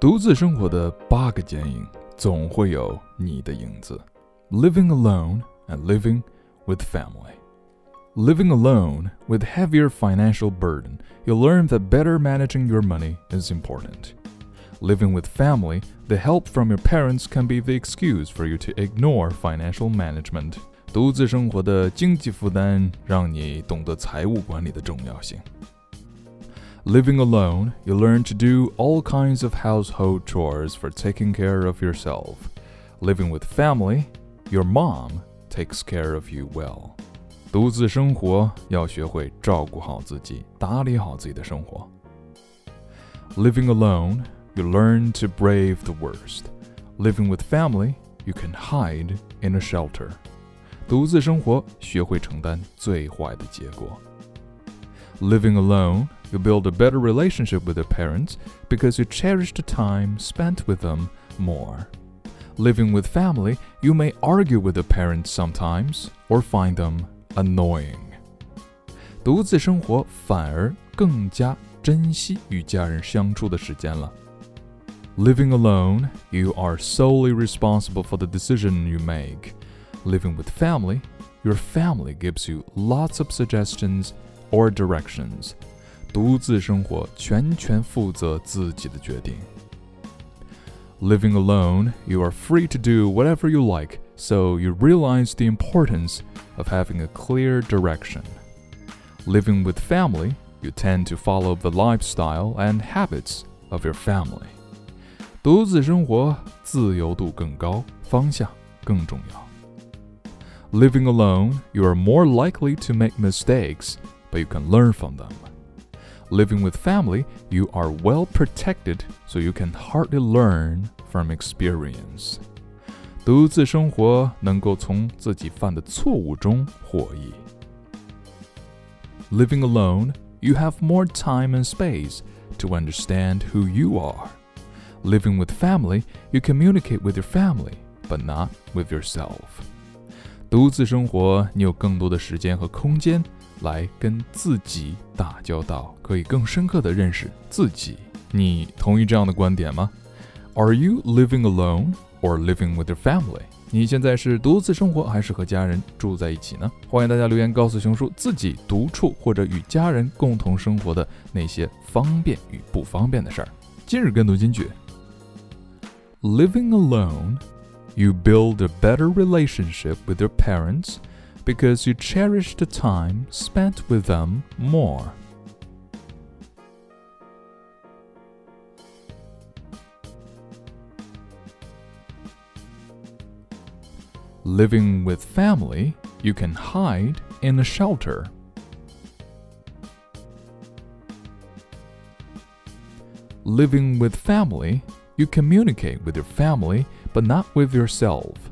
独自生活的八个剪影，总会有你的影子。Living alone and living with family. Living alone with heavier financial burden, you'll learn that better managing your money is important. Living with family, the help from your parents can be the excuse for you to ignore financial management. 独自生活的经济负担让你懂得财务管理的重要性。 Living alone, you learn to do all kinds of household chores for taking care of yourself. Living with family, your mom takes care of you well. 独自生活要学会照顾好自己，打理好自己的生活。Living alone, you learn to brave the worst. Living with family, you can hide in a shelter. 独自生活，学会承担最坏的结果。 Living alone, you build a better relationship with your parents because you cherish the time spent with them more. Living with family, you may argue with the parents sometimes or find them annoying. 独自生活反而更加珍惜与家人相处的时间了。Living alone, you are solely responsible for the decision you make. Living with family, your family gives you lots of suggestions or directions. 独自生活，全权负责自己的决定。Living alone, you are free to do whatever you like, so you realize the importance of having a clear direction. Living with family, you tend to follow the lifestyle and habits of your family. 独自生活，自由度更高，方向更重要。Living alone, you are more likely to make mistakes, but you can learn from them. Living with family, you are well protected, so you can hardly learn from experience. 独自生活能够从自己犯的错误中获益。Living alone, you have more time and space to understand who you are. Living with family, you communicate with your family, but not with yourself. 独自生活，你有更多的时间和空间 来跟自己打交道，可以更深刻的认识自己。你同意这样的观点吗？Are you living alone or living with your family？你现在是独自生活还是和家人住在一起呢？欢迎大家留言告诉熊叔自己独处或者与家人共同生活的那些方便与不方便的事儿。今日跟读金句。Living alone, you build a better relationship with your parents because you cherish the time spent with them more. Living with family, you can hide in a shelter. Living with family, you communicate with your family, but not with yourself.